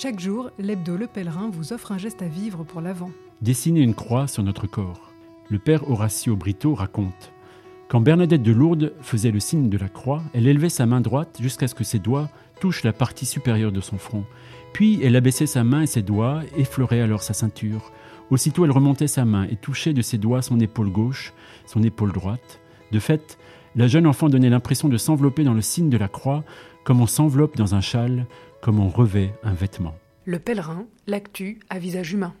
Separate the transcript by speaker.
Speaker 1: Chaque jour, l'hebdo Le Pèlerin vous offre un geste à vivre pour l'avant.
Speaker 2: Dessiner une croix sur notre corps. Le père Horacio Brito raconte Quand Bernadette de Lourdes faisait le signe de la croix, elle élevait sa main droite jusqu'à ce que ses doigts touchent la partie supérieure de son front. Puis elle abaissait sa main et ses doigts, effleurait alors sa ceinture. Aussitôt elle remontait sa main et touchait de ses doigts son épaule gauche, son épaule droite. De fait, la jeune enfant donnait l'impression de s'envelopper dans le signe de la croix, comme on s'enveloppe dans un châle, comme on revêt un vêtement.
Speaker 1: Le pèlerin, l'actu à visage humain.